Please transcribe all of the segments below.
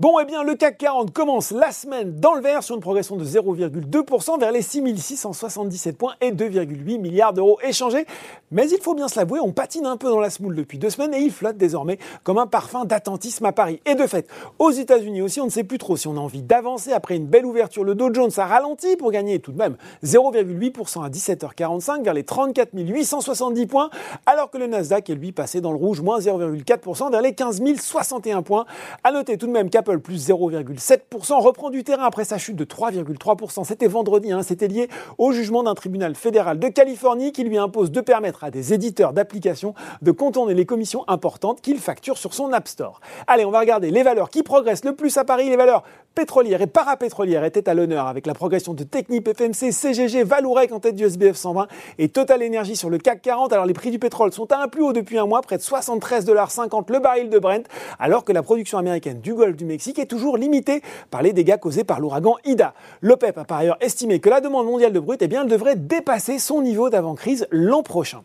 Bon, eh bien, le CAC 40 commence la semaine dans le vert sur une progression de 0,2% vers les 6677 points et 2,8 milliards d'euros échangés. Mais il faut bien se l'avouer, on patine un peu dans la smoule depuis deux semaines et il flotte désormais comme un parfum d'attentisme à Paris. Et de fait, aux États-Unis aussi, on ne sait plus trop si on a envie d'avancer après une belle ouverture. Le Dow Jones a ralenti pour gagner tout de même 0,8% à 17h45 vers les 34 870 points, alors que le Nasdaq est lui passé dans le rouge, moins 0,4% vers les 15 061 points. À noter tout de même qu'Apple plus 0,7% reprend du terrain après sa chute de 3,3%. C'était vendredi, hein, c'était lié au jugement d'un tribunal fédéral de Californie qui lui impose de permettre à des éditeurs d'applications de contourner les commissions importantes qu'il facture sur son App Store. Allez, on va regarder les valeurs qui progressent le plus à Paris, les valeurs pétrolières et parapétrolières étaient à l'honneur avec la progression de Technip FMC, CGG, Valourec en tête du SBF 120 et Total Energy sur le CAC 40. Alors les prix du pétrole sont à un plus haut depuis un mois, près de 73,50$ le baril de Brent, alors que la production américaine du Golfe du Mexique est toujours limitée par les dégâts causés par l'ouragan Ida. L'OPEP a par ailleurs estimé que la demande mondiale de brut eh devrait dépasser son niveau d'avant-crise l'an prochain.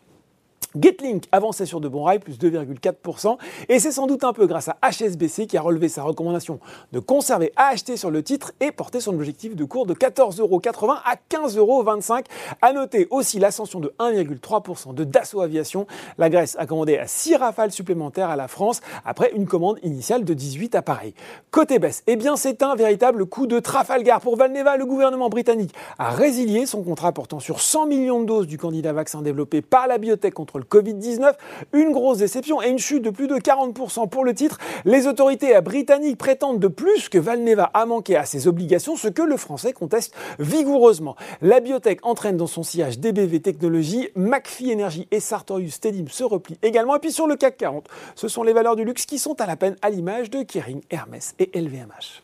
Getlink avançait sur de bons rails, plus 2,4%, et c'est sans doute un peu grâce à HSBC qui a relevé sa recommandation de conserver à acheter sur le titre et porter son objectif de cours de 14,80€ à 15,25€. À noter aussi l'ascension de 1,3% de Dassault Aviation. La Grèce a commandé à 6 rafales supplémentaires à la France après une commande initiale de 18 appareils. Côté baisse, eh bien c'est un véritable coup de Trafalgar pour Valneva. Le gouvernement britannique a résilié son contrat portant sur 100 millions de doses du candidat vaccin développé par la biotech contre le Covid-19. Une grosse déception et une chute de plus de 40% pour le titre. Les autorités britanniques prétendent de plus que Valneva a manqué à ses obligations, ce que le français conteste vigoureusement. La biotech entraîne dans son sillage DBV Technologies, McPhee Energy et Sartorius Stedim se replient également. Et puis sur le CAC 40, ce sont les valeurs du luxe qui sont à la peine à l'image de Kering, Hermès et LVMH.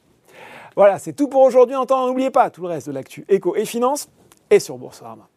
Voilà, c'est tout pour aujourd'hui. En n'oubliez pas tout le reste de l'actu éco et finance est sur Boursorama.